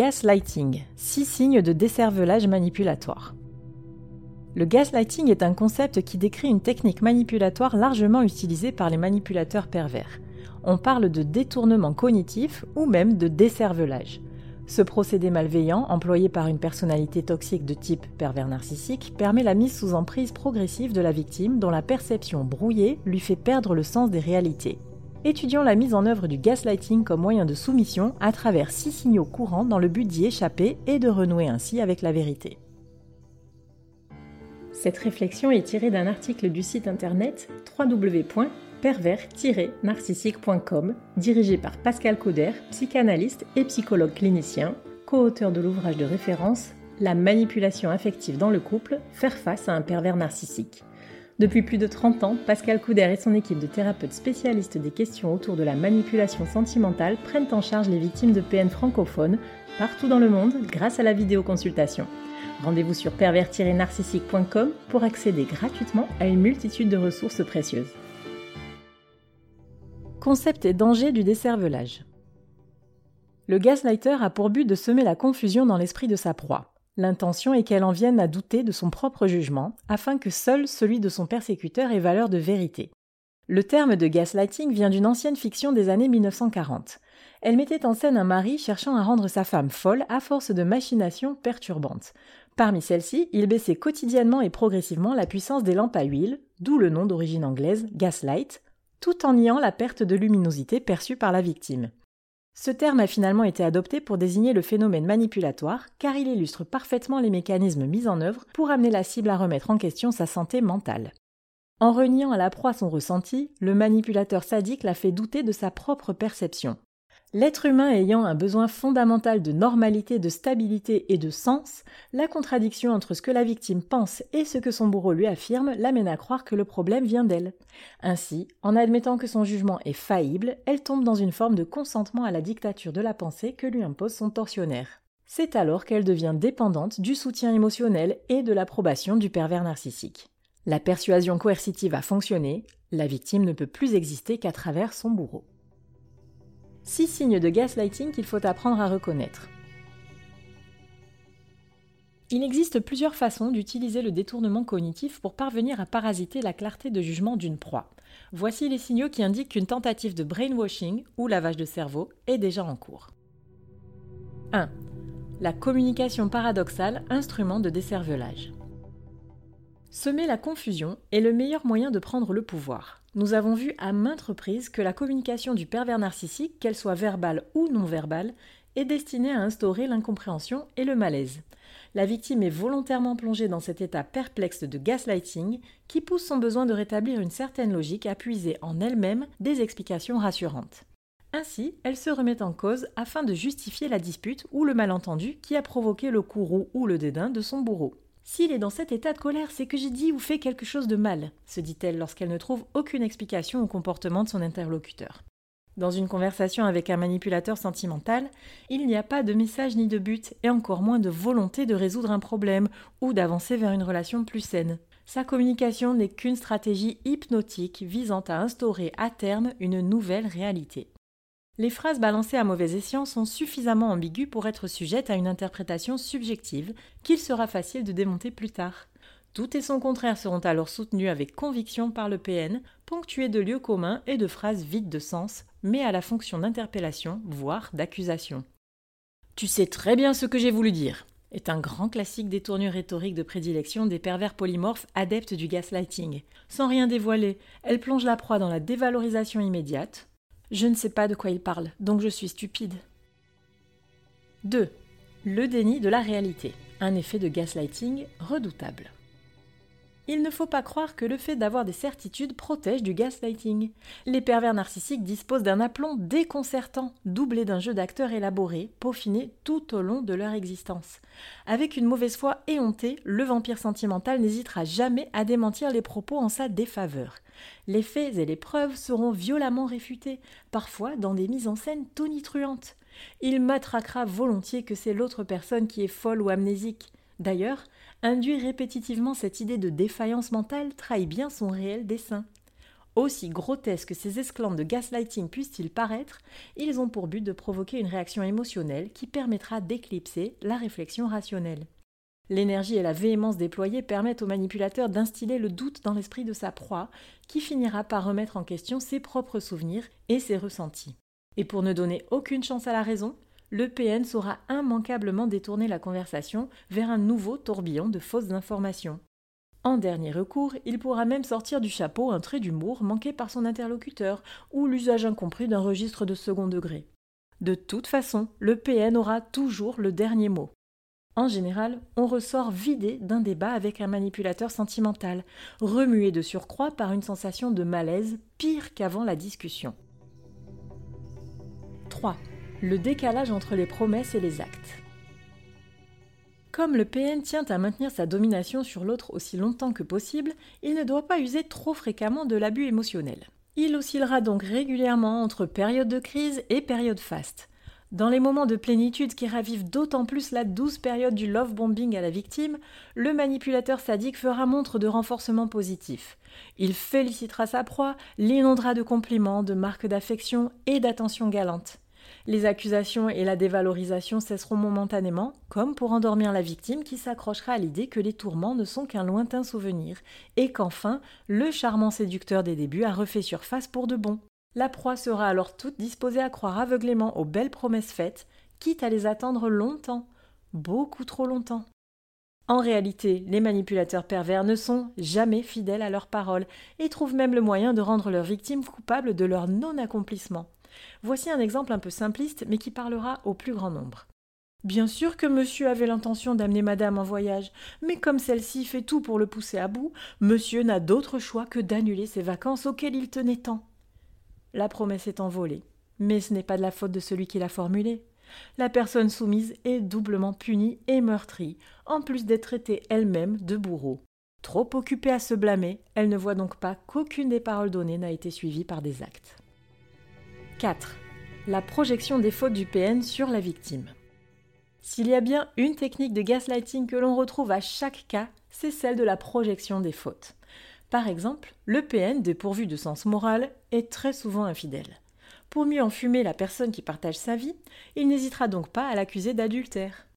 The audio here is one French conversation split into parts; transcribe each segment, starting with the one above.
Gaslighting, six signes de décervelage manipulatoire. Le gaslighting est un concept qui décrit une technique manipulatoire largement utilisée par les manipulateurs pervers. On parle de détournement cognitif ou même de décervelage. Ce procédé malveillant, employé par une personnalité toxique de type pervers narcissique, permet la mise sous emprise progressive de la victime dont la perception brouillée lui fait perdre le sens des réalités. Étudions la mise en œuvre du gaslighting comme moyen de soumission à travers six signaux courants dans le but d'y échapper et de renouer ainsi avec la vérité. Cette réflexion est tirée d'un article du site internet www pervers-narcissique.com, dirigé par Pascal Cauder, psychanalyste et psychologue clinicien, co-auteur de l'ouvrage de référence La manipulation affective dans le couple, faire face à un pervers narcissique. Depuis plus de 30 ans, Pascal Couder et son équipe de thérapeutes spécialistes des questions autour de la manipulation sentimentale prennent en charge les victimes de PN francophones partout dans le monde grâce à la vidéoconsultation. Rendez-vous sur pervers-narcissique.com pour accéder gratuitement à une multitude de ressources précieuses. Concept et danger du décervelage. Le gaslighter a pour but de semer la confusion dans l'esprit de sa proie. L'intention est qu'elle en vienne à douter de son propre jugement, afin que seul celui de son persécuteur ait valeur de vérité. Le terme de gaslighting vient d'une ancienne fiction des années 1940. Elle mettait en scène un mari cherchant à rendre sa femme folle à force de machinations perturbantes. Parmi celles-ci, il baissait quotidiennement et progressivement la puissance des lampes à huile, d'où le nom d'origine anglaise gaslight, tout en niant la perte de luminosité perçue par la victime. Ce terme a finalement été adopté pour désigner le phénomène manipulatoire car il illustre parfaitement les mécanismes mis en œuvre pour amener la cible à remettre en question sa santé mentale. En reniant à la proie son ressenti, le manipulateur sadique la fait douter de sa propre perception. L'être humain ayant un besoin fondamental de normalité, de stabilité et de sens, la contradiction entre ce que la victime pense et ce que son bourreau lui affirme l'amène à croire que le problème vient d'elle. Ainsi, en admettant que son jugement est faillible, elle tombe dans une forme de consentement à la dictature de la pensée que lui impose son tortionnaire. C'est alors qu'elle devient dépendante du soutien émotionnel et de l'approbation du pervers narcissique. La persuasion coercitive a fonctionné, la victime ne peut plus exister qu'à travers son bourreau. Six signes de gaslighting qu'il faut apprendre à reconnaître. Il existe plusieurs façons d'utiliser le détournement cognitif pour parvenir à parasiter la clarté de jugement d'une proie. Voici les signaux qui indiquent qu'une tentative de brainwashing ou lavage de cerveau est déjà en cours. 1. La communication paradoxale, instrument de décervelage. Semer la confusion est le meilleur moyen de prendre le pouvoir. Nous avons vu à maintes reprises que la communication du pervers narcissique, qu'elle soit verbale ou non verbale, est destinée à instaurer l'incompréhension et le malaise. La victime est volontairement plongée dans cet état perplexe de gaslighting qui pousse son besoin de rétablir une certaine logique à puiser en elle-même des explications rassurantes. Ainsi, elle se remet en cause afin de justifier la dispute ou le malentendu qui a provoqué le courroux ou le dédain de son bourreau. S'il est dans cet état de colère, c'est que j'ai dit ou fait quelque chose de mal, se dit-elle lorsqu'elle ne trouve aucune explication au comportement de son interlocuteur. Dans une conversation avec un manipulateur sentimental, il n'y a pas de message ni de but, et encore moins de volonté de résoudre un problème ou d'avancer vers une relation plus saine. Sa communication n'est qu'une stratégie hypnotique visant à instaurer à terme une nouvelle réalité. Les phrases balancées à mauvais escient sont suffisamment ambiguës pour être sujettes à une interprétation subjective qu'il sera facile de démonter plus tard. Tout et son contraire seront alors soutenus avec conviction par le PN, ponctués de lieux communs et de phrases vides de sens, mais à la fonction d'interpellation, voire d'accusation. Tu sais très bien ce que j'ai voulu dire est un grand classique des tournures rhétoriques de prédilection des pervers polymorphes adeptes du gaslighting. Sans rien dévoiler, elle plonge la proie dans la dévalorisation immédiate, je ne sais pas de quoi il parle, donc je suis stupide. 2. Le déni de la réalité. Un effet de gaslighting redoutable. Il ne faut pas croire que le fait d'avoir des certitudes protège du gaslighting. Les pervers narcissiques disposent d'un aplomb déconcertant, doublé d'un jeu d'acteurs élaboré, peaufiné tout au long de leur existence. Avec une mauvaise foi éhontée, le vampire sentimental n'hésitera jamais à démentir les propos en sa défaveur. Les faits et les preuves seront violemment réfutés, parfois dans des mises en scène tonitruantes. Il matraquera volontiers que c'est l'autre personne qui est folle ou amnésique. D'ailleurs, induire répétitivement cette idée de défaillance mentale trahit bien son réel dessein. Aussi grotesques que ces esclandres de gaslighting puissent-ils paraître, ils ont pour but de provoquer une réaction émotionnelle qui permettra d'éclipser la réflexion rationnelle. L'énergie et la véhémence déployées permettent au manipulateur d'instiller le doute dans l'esprit de sa proie, qui finira par remettre en question ses propres souvenirs et ses ressentis. Et pour ne donner aucune chance à la raison, le PN saura immanquablement détourner la conversation vers un nouveau tourbillon de fausses informations. En dernier recours, il pourra même sortir du chapeau un trait d'humour manqué par son interlocuteur ou l'usage incompris d'un registre de second degré. De toute façon, le PN aura toujours le dernier mot. En général, on ressort vidé d'un débat avec un manipulateur sentimental, remué de surcroît par une sensation de malaise pire qu'avant la discussion. 3. Le décalage entre les promesses et les actes. Comme le PN tient à maintenir sa domination sur l'autre aussi longtemps que possible, il ne doit pas user trop fréquemment de l'abus émotionnel. Il oscillera donc régulièrement entre période de crise et période faste. Dans les moments de plénitude qui ravivent d'autant plus la douce période du love bombing à la victime, le manipulateur sadique fera montre de renforcement positif. Il félicitera sa proie, l'inondera de compliments, de marques d'affection et d'attention galante. Les accusations et la dévalorisation cesseront momentanément, comme pour endormir la victime qui s'accrochera à l'idée que les tourments ne sont qu'un lointain souvenir, et qu'enfin, le charmant séducteur des débuts a refait surface pour de bon. La proie sera alors toute disposée à croire aveuglément aux belles promesses faites, quitte à les attendre longtemps, beaucoup trop longtemps. En réalité, les manipulateurs pervers ne sont jamais fidèles à leurs paroles et trouvent même le moyen de rendre leurs victimes coupables de leur non-accomplissement. Voici un exemple un peu simpliste, mais qui parlera au plus grand nombre. Bien sûr que monsieur avait l'intention d'amener madame en voyage, mais comme celle-ci fait tout pour le pousser à bout, monsieur n'a d'autre choix que d'annuler ses vacances auxquelles il tenait tant. La promesse est envolée, mais ce n'est pas de la faute de celui qui l'a formulée. La personne soumise est doublement punie et meurtrie, en plus d'être traitée elle-même de bourreau. Trop occupée à se blâmer, elle ne voit donc pas qu'aucune des paroles données n'a été suivie par des actes. 4. La projection des fautes du PN sur la victime. S'il y a bien une technique de gaslighting que l'on retrouve à chaque cas, c'est celle de la projection des fautes. Par exemple, le PN, dépourvu de sens moral, est très souvent infidèle. Pour mieux enfumer la personne qui partage sa vie, il n'hésitera donc pas à l'accuser d'adultère.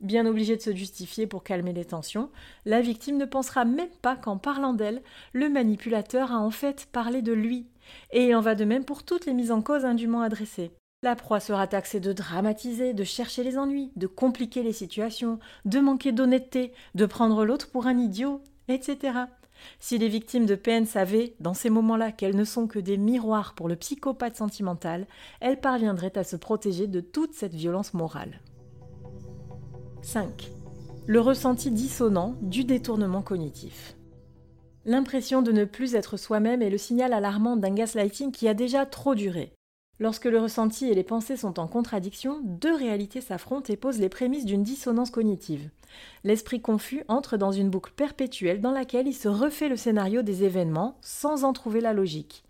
Bien obligé de se justifier pour calmer les tensions, la victime ne pensera même pas qu'en parlant d'elle, le manipulateur a en fait parlé de lui et il en va de même pour toutes les mises en cause indûment adressées. La proie sera taxée de dramatiser, de chercher les ennuis, de compliquer les situations, de manquer d'honnêteté, de prendre l'autre pour un idiot, etc. Si les victimes de PN savaient, dans ces moments-là, qu'elles ne sont que des miroirs pour le psychopathe sentimental, elles parviendraient à se protéger de toute cette violence morale. 5. Le ressenti dissonant du détournement cognitif. L'impression de ne plus être soi-même est le signal alarmant d'un gaslighting qui a déjà trop duré. Lorsque le ressenti et les pensées sont en contradiction, deux réalités s'affrontent et posent les prémices d'une dissonance cognitive. L'esprit confus entre dans une boucle perpétuelle dans laquelle il se refait le scénario des événements sans en trouver la logique.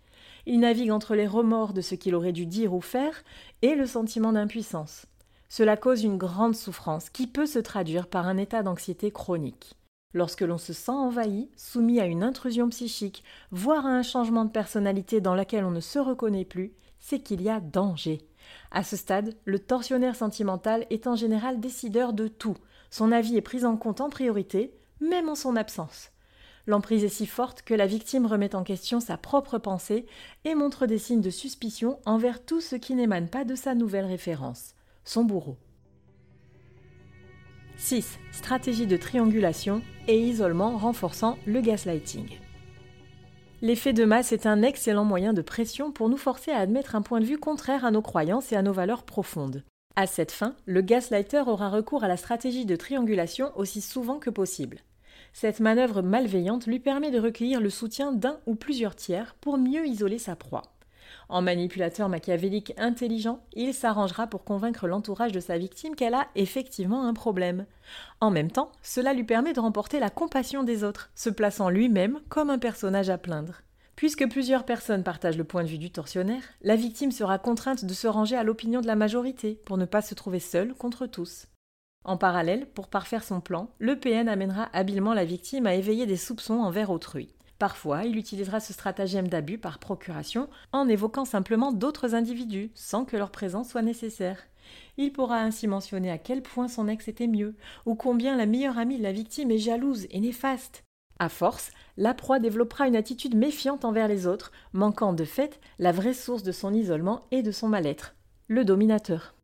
Il navigue entre les remords de ce qu'il aurait dû dire ou faire et le sentiment d'impuissance. Cela cause une grande souffrance qui peut se traduire par un état d'anxiété chronique. Lorsque l'on se sent envahi, soumis à une intrusion psychique, voire à un changement de personnalité dans laquelle on ne se reconnaît plus, c'est qu'il y a danger. À ce stade, le tortionnaire sentimental est en général décideur de tout. Son avis est pris en compte en priorité, même en son absence. L'emprise est si forte que la victime remet en question sa propre pensée et montre des signes de suspicion envers tout ce qui n'émane pas de sa nouvelle référence, son bourreau. 6. Stratégie de triangulation et isolement renforçant le gaslighting. L'effet de masse est un excellent moyen de pression pour nous forcer à admettre un point de vue contraire à nos croyances et à nos valeurs profondes. À cette fin, le gaslighter aura recours à la stratégie de triangulation aussi souvent que possible. Cette manœuvre malveillante lui permet de recueillir le soutien d'un ou plusieurs tiers pour mieux isoler sa proie. En manipulateur machiavélique intelligent, il s'arrangera pour convaincre l'entourage de sa victime qu'elle a effectivement un problème. En même temps, cela lui permet de remporter la compassion des autres, se plaçant lui-même comme un personnage à plaindre. Puisque plusieurs personnes partagent le point de vue du tortionnaire, la victime sera contrainte de se ranger à l'opinion de la majorité pour ne pas se trouver seule contre tous. En parallèle, pour parfaire son plan, le PN amènera habilement la victime à éveiller des soupçons envers autrui. Parfois, il utilisera ce stratagème d'abus par procuration en évoquant simplement d'autres individus sans que leur présence soit nécessaire. Il pourra ainsi mentionner à quel point son ex était mieux, ou combien la meilleure amie de la victime est jalouse et néfaste. À force, la proie développera une attitude méfiante envers les autres, manquant de fait la vraie source de son isolement et de son mal-être, le dominateur.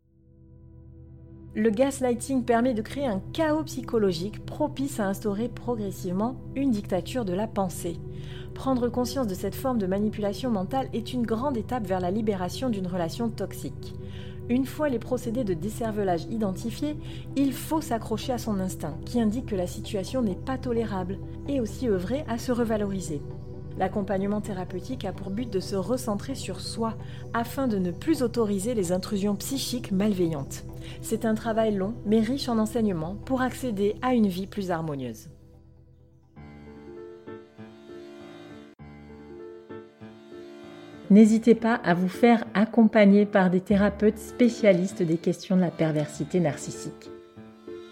Le gaslighting permet de créer un chaos psychologique propice à instaurer progressivement une dictature de la pensée. Prendre conscience de cette forme de manipulation mentale est une grande étape vers la libération d'une relation toxique. Une fois les procédés de décervelage identifiés, il faut s'accrocher à son instinct, qui indique que la situation n'est pas tolérable, et aussi œuvrer à se revaloriser. L'accompagnement thérapeutique a pour but de se recentrer sur soi afin de ne plus autoriser les intrusions psychiques malveillantes. C'est un travail long mais riche en enseignements pour accéder à une vie plus harmonieuse. N'hésitez pas à vous faire accompagner par des thérapeutes spécialistes des questions de la perversité narcissique.